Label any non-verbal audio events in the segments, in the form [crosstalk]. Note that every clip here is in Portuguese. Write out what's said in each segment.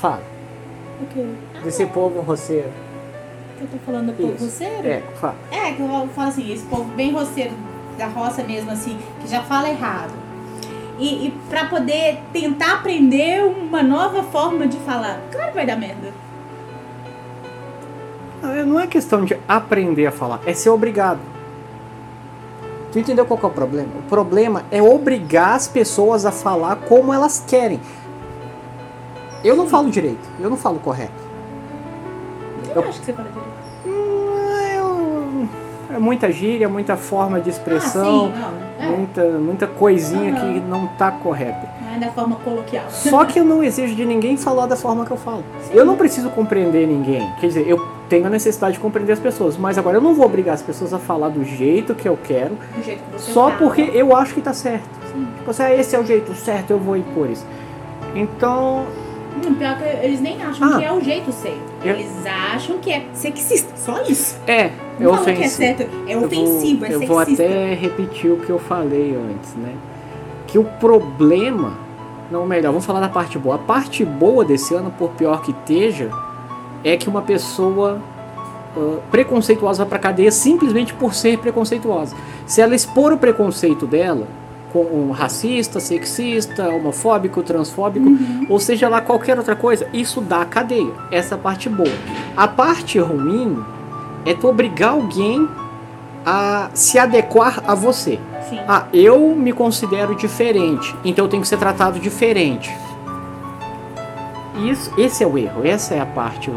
Fala. O quê? Desse povo roceiro. Que eu tô falando do povo roceiro? É, fala. É, que eu falo assim, esse povo bem roceiro da roça mesmo, assim, que já fala errado. E, e pra poder tentar aprender uma nova forma de falar. Claro que vai dar merda. Não, Não é questão de aprender a falar, é ser obrigado. Tu entendeu qual que é o problema? O problema é obrigar as pessoas a falar como elas querem. Eu não falo direito, eu não falo correto. Eu acho que você fala direito. Hum, eu- É muita gíria, muita forma de expressão, Ah, sim, não. É, muita, muita coisinha que não tá correta. não é da forma coloquial. Só que eu não exijo de ninguém falar da forma que eu falo. Eu não preciso compreender ninguém. Quer dizer, eu tenho a necessidade de compreender as pessoas, mas agora eu não vou obrigar as pessoas a falar do jeito que eu quero, Do jeito que você só fala. porque eu acho que tá certo. Sim. Tipo assim, ah, esse é o jeito certo, eu vou impor isso. Então, Hum, Pior que eles nem acham Ah. que é o jeito certo. Eles acham que é sexista. Só isso. é, é Não falam que é ofensivo. certo. É Eu vou- ofensivo, é eu vou até repetir o que eu falei antes, né? Que o problema, não melhor, vamos falar da parte boa. A parte boa desse ano, por pior que esteja, é que uma pessoa ah, preconceituosa vai pra cadeia simplesmente por ser preconceituosa. Se ela expor o preconceito dela, racista, sexista, homofóbico, transfóbico, ou seja lá qualquer outra coisa, isso dá cadeia. Essa é a parte boa. A parte ruim é tu obrigar alguém a se adequar a você. Sim. Ah, eu me considero diferente, então eu tenho que ser tratado diferente. Isso, esse é o erro, essa é a parte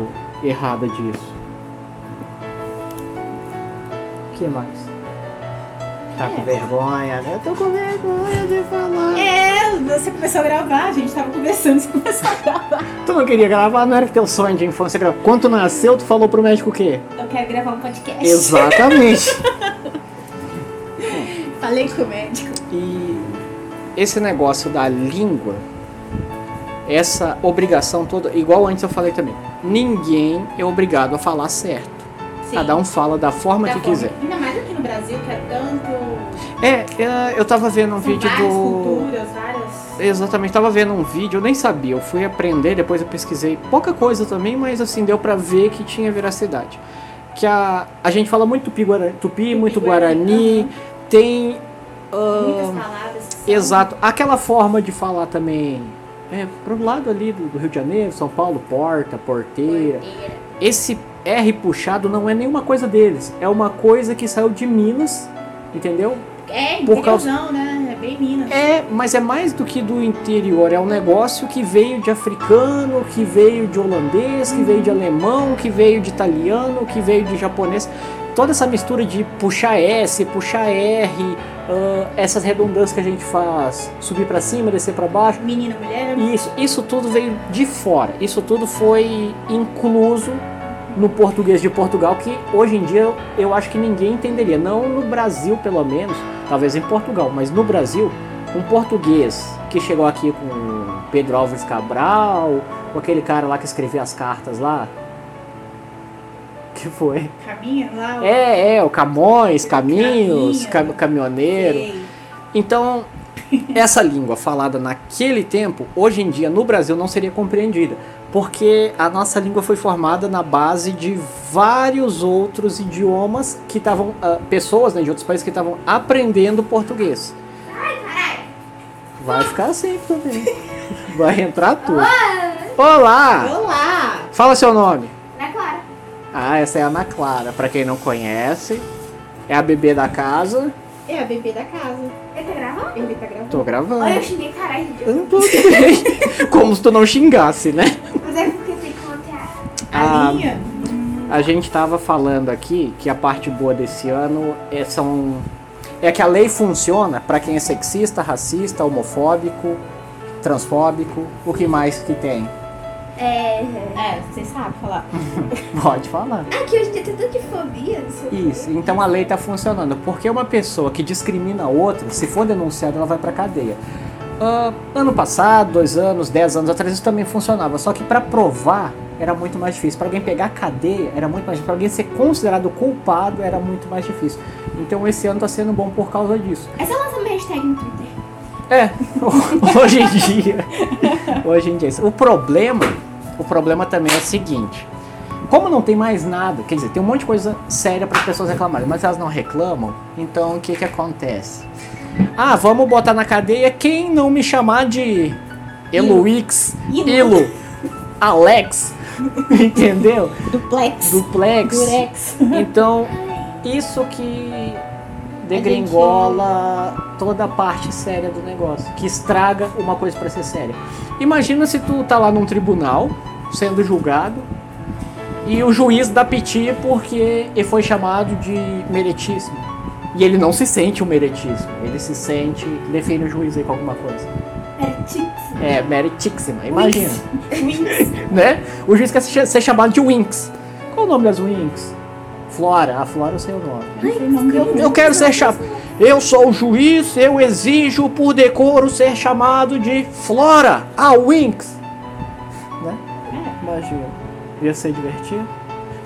errada disso. O que mais? Tá com vergonha, né? Eu tô com vergonha de falar. É, você começou a gravar, a gente tava conversando, você começou a gravar. [laughs] Tu não queria gravar, não era teu sonho de infância gravar. Quando tu nasceu, tu falou pro médico o quê? Eu quero gravar um podcast. Exatamente. [laughs] Falei com o médico. E esse negócio da língua, essa obrigação toda, igual antes eu falei também, ninguém é obrigado a falar certo. Sim. Cada um fala da forma Da que forma- quiser. Ainda mais aqui no Brasil, que é tanto. É, é, eu tava vendo um São vídeo várias do. culturas, várias. Exatamente, tava vendo um vídeo, eu nem sabia, eu fui aprender, depois eu pesquisei pouca coisa também, mas assim, deu pra ver que tinha veracidade. Que a, a gente fala muito tupi, guarani, tupi, muito guarani, aham. tem. ah, Muitas palavras. Exato. Aquela forma de falar também. É, pro lado ali do, do Rio de Janeiro, São Paulo, porta, porteira. Porteira. Esse R puxado não é nenhuma coisa deles. É uma coisa que saiu de Minas, entendeu? É, Por causa- né? É bem Minas. É, mas é mais do que do interior. É um negócio que veio de africano, que veio de holandês, que veio de alemão, que veio de italiano, que veio de japonês. Toda essa mistura de puxar S, puxar R, ah, essas redundâncias que a gente faz, subir pra cima, descer pra baixo. Menina, mulher. Isso, isso tudo veio de fora. Isso tudo foi incluso no português de Portugal, que hoje em dia eu, acho que ninguém entenderia. Não no Brasil, pelo menos, talvez em Portugal, mas no Brasil, um português que chegou aqui com Pedro Álvares Cabral, com aquele cara lá que escrevia as cartas lá. Que foi? Caminha lá. o- É, é, o Camões, Caminhos, Caminho. cam- caminhoneiro. Sei. Então, [laughs] essa língua falada naquele tempo, hoje em dia no Brasil não seria compreendida, porque a nossa língua foi formada na base de vários outros idiomas que estavam, ah, pessoas né, de outros países que estavam aprendendo português. Vai ficar assim também. [laughs] Vai entrar tudo. Olá! Olá! Fala seu nome. Ana Clara. Ah, essa é a Ana Clara. Pra quem não conhece, é a bebê da casa. É a bebê da casa. Ele tá gravando? Ele tá gravando. Tô gravando. Olha, eu xinguei caralho de Eu não tô bem. [laughs] Como se tu não xingasse, né? Mas é porque tem que manter a... A Ah, linha. A gente tava falando aqui que a parte boa desse ano é, são, é que a lei funciona para quem é sexista, racista, homofóbico, transfóbico, o que mais que tem? É... É, vocês sabem falar. [laughs] Pode falar. É que hoje tem tanto de fobia. Isso, então a lei tá funcionando, porque uma pessoa que discrimina outra, se for denunciada, ela vai pra cadeia. Ah, ano passado, dois anos, dez anos atrás, isso também funcionava, só que para provar era muito mais difícil. Para alguém pegar a cadeia era muito mais difícil. Para alguém ser considerado culpado era muito mais difícil. Então esse ano tá sendo bom por causa disso. É só lançar uma hashtag no Twitter. É, [laughs] hoje em dia. Hoje em dia. O problema, o problema também é o seguinte. Como não tem mais nada, quer dizer, tem um monte de coisa séria para as pessoas reclamarem, mas elas não reclamam, então o que que acontece? Ah, vamos botar na cadeia quem não me chamar de Eloix, Ilo. Ilo, Alex, [laughs] entendeu? Duplex. Duplex. Durex. Então, isso que degringola toda a parte séria do negócio, que estraga uma coisa para ser séria. Imagina se tu tá lá num tribunal sendo julgado e o juiz dá piti porque ele foi chamado de meritíssimo. E ele não se sente um meritíssimo, ele se sente. Define o juiz aí com alguma coisa. Tix. É, meritíssima, imagina. Winx. [laughs] né? O juiz quer ser chamado de Winx. Qual o nome das Winx? Flora, a Flora eu sei o nome. Dele. Eu quero ser chamado. Eu sou o juiz, eu exijo por decoro ser chamado de Flora, a Winx. Né? É. Imagina. Ia ser divertido.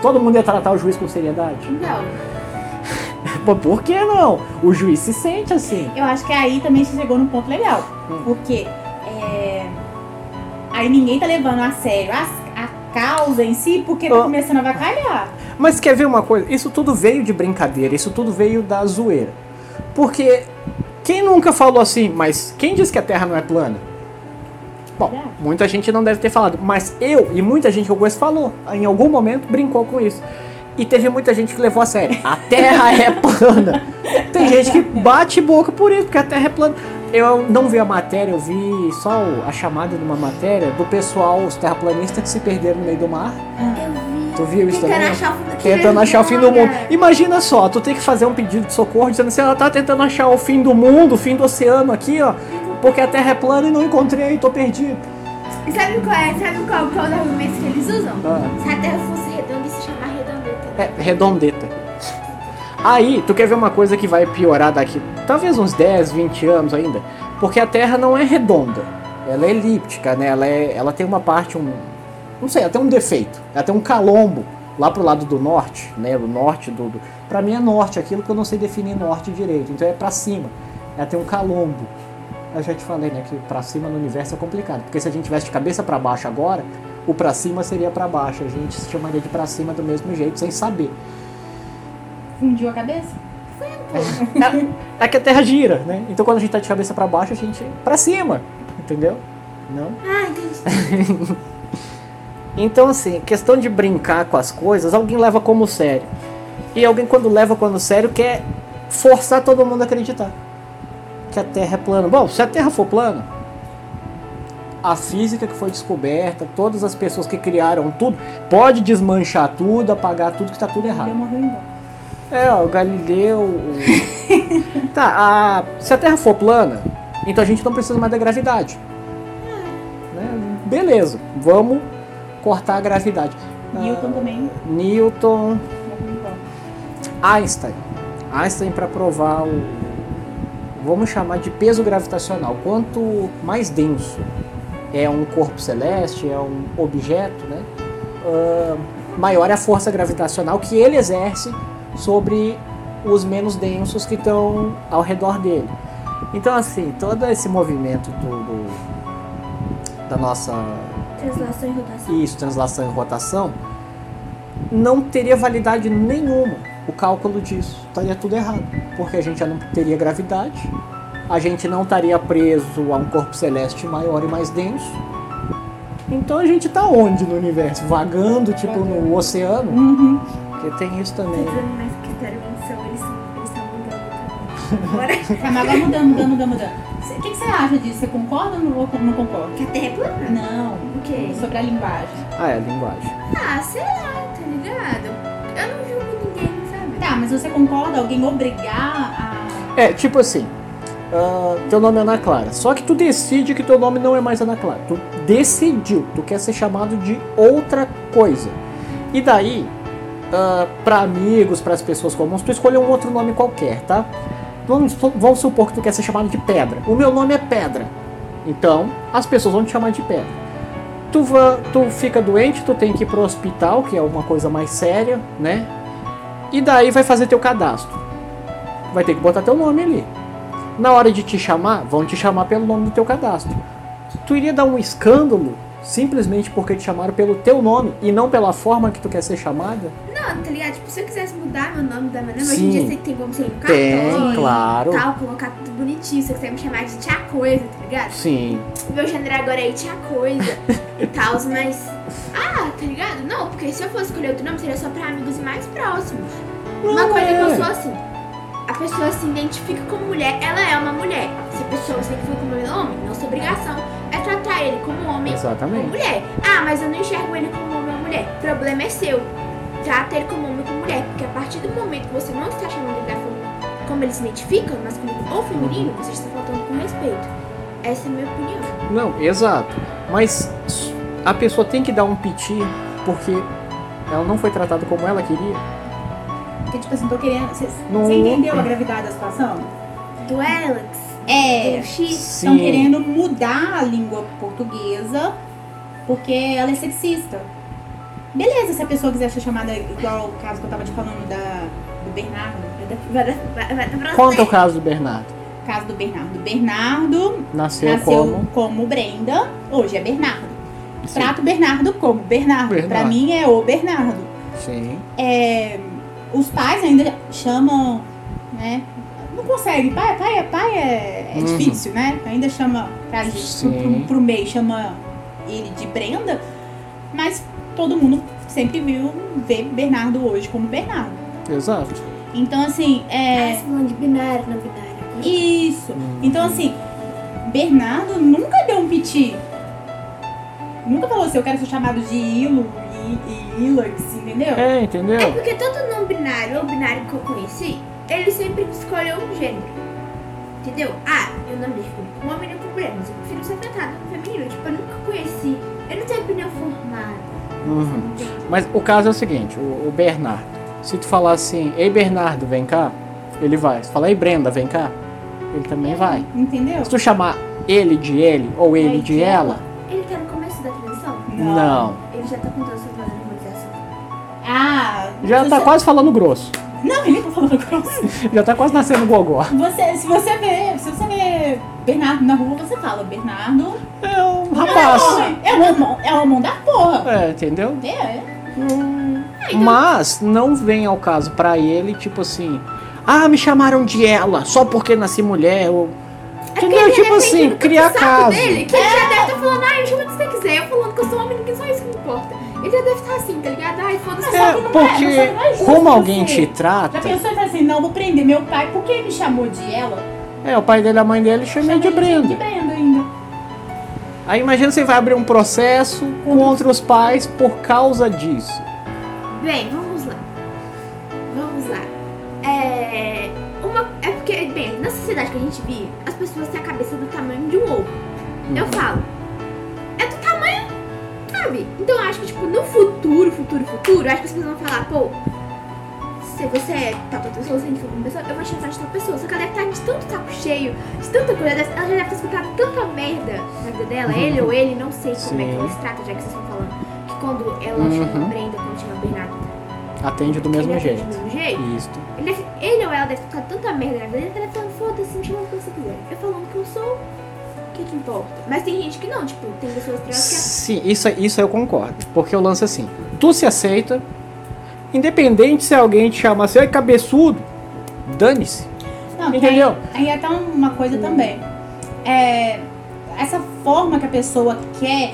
Todo mundo ia tratar o juiz com seriedade? Não. Pô, por que não? O juiz se sente assim. Eu acho que aí também você chegou num ponto legal. Hum. Porque é, aí ninguém tá levando a sério a, a causa em si, porque tá começando a vacalhar. Mas quer ver uma coisa? Isso tudo veio de brincadeira, isso tudo veio da zoeira. Porque quem nunca falou assim, mas quem disse que a Terra não é plana? Bom, muita gente não deve ter falado, mas eu e muita gente que eu conheço falou. Em algum momento brincou com isso. E teve muita gente que levou a sério. A Terra é plana. Tem gente que bate boca por isso, porque a Terra é plana. Eu não vi a matéria, eu vi só a chamada de uma matéria do pessoal, os terraplanistas que se perderam no meio do mar. Eu vi. Tu viu isso Tentando também? achar o fim do Tentando achar o fim do mundo. Imagina só, tu tem que fazer um pedido de socorro dizendo assim, ela tá tentando achar o fim do mundo, o fim do oceano aqui, ó. Porque a Terra é plana e não encontrei, tô perdido. E sabe qual é? Sabe qual, qual é o argumento que eles usam? Ah. Se a Terra fosse É, redondeta. Aí, tu quer ver uma coisa que vai piorar daqui, talvez uns 10, 20 anos ainda? Porque a Terra não é redonda, ela é elíptica, né? Ela, é, ela tem uma parte, um, não sei, tem um defeito, tem um calombo lá pro lado do norte, né? O norte do, do para mim é norte, aquilo que eu não sei definir norte direito, então é pra cima. Ela tem um calombo. Eu já te falei, né, que pra cima no universo é complicado, porque se a gente tivesse de cabeça pra baixo agora, o pra cima seria pra baixo, a gente se chamaria de pra cima do mesmo jeito, sem saber. Fundiu a cabeça? É, é que a Terra gira, né? Então quando a gente tá de cabeça pra baixo, a gente pra cima, entendeu? Não? Ah, entendi. [laughs] Então assim, questão de brincar com as coisas, alguém leva como sério. E alguém quando leva como sério quer forçar todo mundo a acreditar que a Terra é plana. Bom, se a Terra for plana, a física que foi descoberta, todas as pessoas que criaram tudo, pode desmanchar tudo, apagar tudo que tá tudo errado. É, ó, o Galileu. o- tá, a- se a Terra for plana, então a gente não precisa mais da gravidade. Né? Beleza, vamos cortar a gravidade. Newton também Ah, Newton, morreu embora. Einstein. Einstein para provar o. Vamos chamar de peso gravitacional. Quanto mais denso é um corpo celeste, é um objeto, né? ah, maior é a força gravitacional que ele exerce sobre os menos densos que estão ao redor dele. Então, assim, todo esse movimento do, do- da nossa Translação e rotação. isso, translação e rotação, não teria validade nenhuma o cálculo disso. Estaria tudo errado. Porque a gente já não teria gravidade, a gente não estaria preso a um corpo celeste maior e mais denso. Então a gente tá onde no universo? Vagando, tipo, no oceano? Uhum. Porque tem isso Tô também. dizendo mais que intervenção, eles estão eles estão mudando [laughs] também. Agora, Tá, mas vai mudando, mudando, mudando, O que, que você acha disso? Você concorda ou não, ou não concorda? que a Terra é plana? Não. O quê? Sobre a linguagem. Ah, é a linguagem. Ah, sei lá, tá ligado? Eu não julgo ninguém, sabe? Tá, mas você concorda alguém obrigar a. É, tipo assim, ah, teu nome é Ana Clara. Só que tu decide que teu nome não é mais Ana Clara. Tu decidiu, tu quer ser chamado de outra coisa. E daí, ah, pra amigos, pras pessoas comuns, tu escolheu um outro nome qualquer, tá? Vamos, vamos supor que tu quer ser chamado de Pedra. O meu nome é Pedra. Então, as pessoas vão te chamar de Pedra. Tu, tu fica doente, tu tem que ir pro hospital, que é uma coisa mais séria, né? E daí vai fazer teu cadastro vai ter que botar teu nome ali. Na hora de te chamar, vão te chamar pelo nome do teu cadastro. Tu iria dar um escândalo simplesmente porque te chamaram pelo teu nome e não pela forma que tu quer ser chamada? Não, tá ligado? Tipo, se eu quisesse mudar meu nome da minha hoje em dia você tem como ser Tem, cartório, claro. tal, colocar tudo bonitinho. Se você quiser me chamar de tia coisa, tá ligado? Sim. Meu gênero agora é tia coisa [laughs] e tal, mas. Ah, tá ligado? Não, porque se eu fosse escolher outro nome, seria só pra amigos mais próximos. Uma Não, coisa que eu é. sou assim. A pessoa se identifica como mulher, ela é uma mulher. Se a pessoa se identifica como homem, nossa obrigação é tratar ele como homem Exatamente. mulher. Ah, mas eu não enxergo ele como homem ou mulher. O problema é seu. Trata ele como homem ou como mulher. Porque a partir do momento que você não está chamando ele da forma como ele se identifica, masculino ou feminino, você está faltando com respeito. Essa é a minha opinião. Não, exato. Mas a pessoa tem que dar um piti porque ela não foi tratada como ela queria. Porque, tipo assim, tô querendo. Você entendeu a gravidade da situação? Do Alex, É. do X. Estão querendo mudar a língua portuguesa porque ela é sexista. Beleza, se a pessoa quiser ser chamada igual o caso que eu tava te falando da, do Bernardo. Vai dar- vai- vai dar pra Conta o caso do Bernardo. Caso do Bernardo. Bernardo Nasceu, nasceu como? como? Brenda, hoje é Bernardo. Sim. Trato o Bernardo como Bernardo. Bernardo. Pra mim é o Bernardo. Sim. É, os pais ainda chamam, né? Não consegue. Pai, pai, é- pai é, é Uhum. difícil, né? Ainda chama, pra pro, pro, pro meio, chama ele de Brenda, mas todo mundo sempre viu, vê Bernardo hoje como Bernardo. Exato. Então, assim, Ah, é. falando de binário, não binário. Isso. Hum. Então, assim, Bernardo nunca deu um piti. Nunca falou assim, eu quero ser chamado de Ilo e, e entendeu? É, entendeu? É porque todo não binário ou binário que eu conheci, ele sempre escolheu um gênero. Entendeu? Ah, eu não me defino como homem nem como mulher, mas eu prefiro ser tratada como feminino. Tipo, eu nunca conheci. Eu não tenho opinião formada. Uhum. Mas o caso é o seguinte, o, o Bernardo. Se tu falar assim, ei Bernardo, vem cá, ele vai. Se falar, ei Brenda, vem cá, ele também vai. Entendeu? Se tu chamar ele de ele ou ele Ele de de ela, Ele tá no começo da transição? não. Ele já tá a harmonização. Ah, Já tá você- quase falando grosso. Não, ele tá falando grosso. Já tá quase nascendo gogó. Você, se você vê, se você vê Bernardo na rua, você fala, Bernardo É um é rapaz. é um homem, é um homem da porra. É, entendeu? É, é. Mas não vem ao caso pra ele, tipo assim, ah, me chamaram de ela só porque nasci mulher. Ou... Entendeu? Ele Tipo ter assim, criar o caso. Dele, que ele já deve estar falando, ai, me chama do que você quiser. Eu falando que eu sou homem, ninguém só isso que me importa. Ele já deve estar assim, tá ligado? Ai, foda-se. Só É, que não é- porque que não é justo como alguém você. te Já trata, pensou e fala assim, não, vou prender meu pai, por que ele chamou de ela? é, o pai dele e a mãe dele chamam de Chama ele De Brenda. Brenda ainda. Aí imagina você vai abrir um processo contra os pais por causa disso. Bem, vamos lá. Vamos lá. É. Uma, é porque, bem, na sociedade que a gente vive, as pessoas têm a cabeça do tamanho de um ovo. Eu falo. Futuro, futuro, as pessoas vão falar, pô. Se você é tal, pessoa, se a gente for uma pessoa, eu vou chamar de tal pessoa. Só que ela deve estar de tanto saco cheio, de tanta coisa, ela já deve ter explicado tanta merda na vida dela, ele ou ele, não sei como é que Sim. ela se trata, já que vocês estão falando. Que quando ela Uhum. chama Brenda, quando chama Bernardo, Atende do mesmo ele atende jeito. do mesmo jeito. Isso. Ele, deve- ele ou ela deve ficar tanta merda na vida dele que ela falando, foda-se, me chama o que você quiser. Eu falando que eu sou, o que que importa? Mas tem gente que não, tipo, tem pessoas que acham Sim, isso, isso eu concordo. Porque o lance é assim: tu se aceita, independente se alguém te chama assim, "Ai, cabeçudo, dane-se. Não, Entendeu? Aí, aí até uma coisa também. É, essa forma que a pessoa quer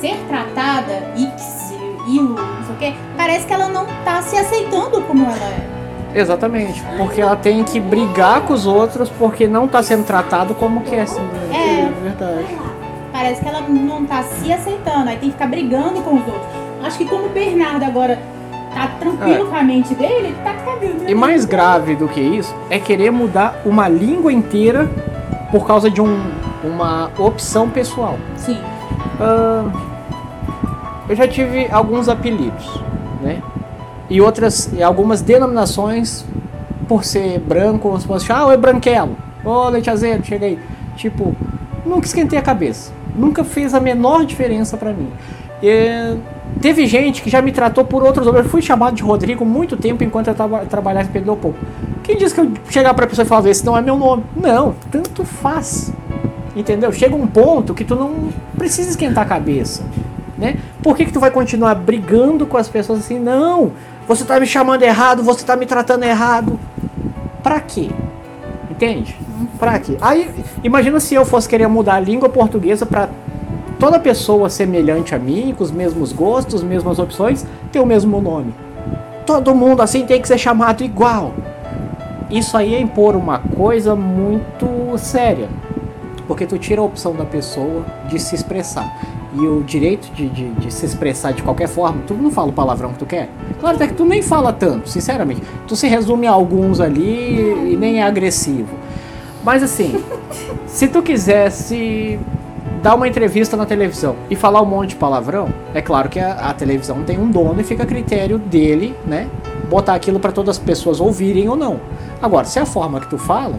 ser tratada, X, ilo, não sei o quê, parece que ela não tá se aceitando como ela é. Exatamente. Porque ela tem que brigar com os outros porque não tá sendo tratado como quer. Assim, É. verdade. Parece que ela não tá se aceitando, aí tem que ficar brigando com os outros. Acho que como o Bernardo agora tá tranquilo com a mente dele, ele tá cagando. E mais grave do que isso é querer mudar uma língua inteira por causa de um, uma opção pessoal. Sim. Ah, eu já tive alguns apelidos, né? E outras, e algumas denominações por ser branco, como se fosse, ah, oi branquelo, ô leite azedo, chega aí. Tipo, nunca esquentei a cabeça. Nunca fez a menor diferença pra mim. E, teve gente que já me tratou por outros nomes. Eu fui chamado de Rodrigo muito tempo enquanto eu traba, trabalhava em Pedro Leopoldo. Quem disse que eu chegar pra pessoa e falar, esse não é meu nome? Não, tanto faz. Entendeu? Chega um ponto que tu não precisa esquentar a cabeça. Né? Por que, que tu vai continuar brigando com as pessoas assim? Não, você tá me chamando errado, você tá me tratando errado. Pra quê? Entende? Pra quê? Aí, imagina se eu fosse querer mudar a língua portuguesa pra toda pessoa semelhante a mim, com os mesmos gostos, mesmas opções, ter o mesmo nome. Todo mundo assim tem que ser chamado igual. Isso aí é impor uma coisa muito séria. Porque tu tira a opção da pessoa de se expressar. E o direito de, de, de se expressar de qualquer forma, tu não fala o palavrão que tu quer. Claro até que tu nem fala tanto, sinceramente. Tu se resume a alguns ali e nem é agressivo. Mas assim, [laughs] se tu quisesse dar uma entrevista na televisão e falar um monte de palavrão, é claro que a, a televisão tem um dono e fica a critério dele, né? Botar aquilo para todas as pessoas ouvirem ou não. Agora, se é a forma que tu fala,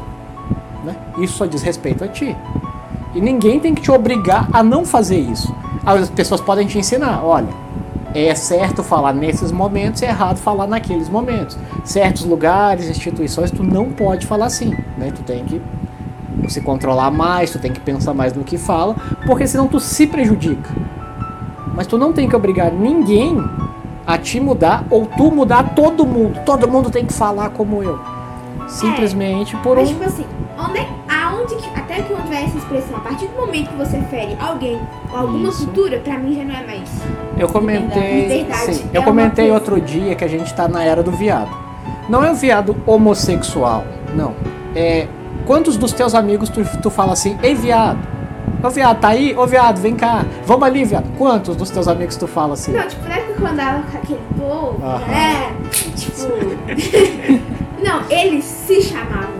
né? Isso só diz respeito a ti. E ninguém tem que te obrigar a não fazer isso. As pessoas podem te ensinar, olha, é certo falar nesses momentos, é errado falar naqueles momentos. Certos lugares, instituições, tu não pode falar assim, né? Tu tem que se controlar mais, tu tem que pensar mais no que fala, porque senão tu se prejudica. Mas tu não tem que obrigar ninguém a te mudar ou tu mudar todo mundo. Todo mundo tem que falar como eu. Simplesmente por Mas, um. tipo assim, onde, aonde que, até que onde vai essa expressão? A partir do momento que você fere alguém ou alguma Isso. cultura, pra mim já não é mais. Eu comentei. Verdade, sim, é eu comentei outro dia que a gente tá na era do viado. Não é o viado homossexual, não. É. Quantos dos teus amigos tu, tu fala assim, ei viado? Ô viado, tá aí? Ô viado, vem cá. Vamos ali, viado. Quantos dos teus amigos tu fala assim? Não, tipo, na época que eu andava com aquele povo, Aham. né? Tipo. [laughs] não, eles se chamavam.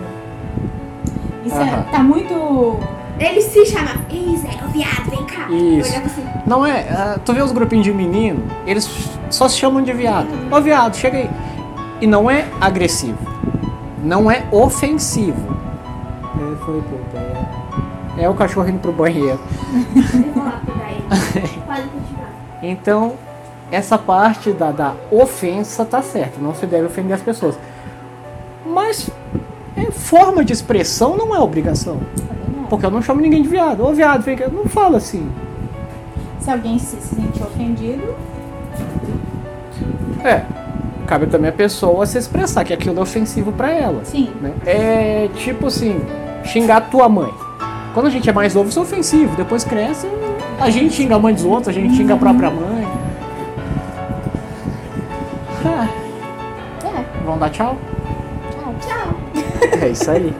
Isso Aham. é, tá muito. Eles se chamavam. Ei, Zé, ô viado, vem cá. Isso. Assim. Não é. ah, tu vê os grupinhos de menino, eles só se chamam de viado. Ô viado, chega aí. E não é agressivo. Não é ofensivo. É, foi puta. É, é o cachorro indo pro banheiro. Eu. [laughs] Então, essa parte da, da ofensa tá certa. Não se deve ofender as pessoas. Mas é, forma de expressão não é obrigação. Porque eu não chamo ninguém de viado. Ô viado, vem cá. Não fala assim. Se alguém se, se sentir ofendido, É. Cabe também a pessoa se expressar que aquilo é ofensivo pra ela. sim. né? É tipo assim, xingar tua mãe. Quando a gente é mais novo, isso é ofensivo. Depois cresce, a gente xinga a mãe dos outros, a gente xinga a própria mãe. Ah, É, vamos dar tchau? tchau. Tchau. É isso aí.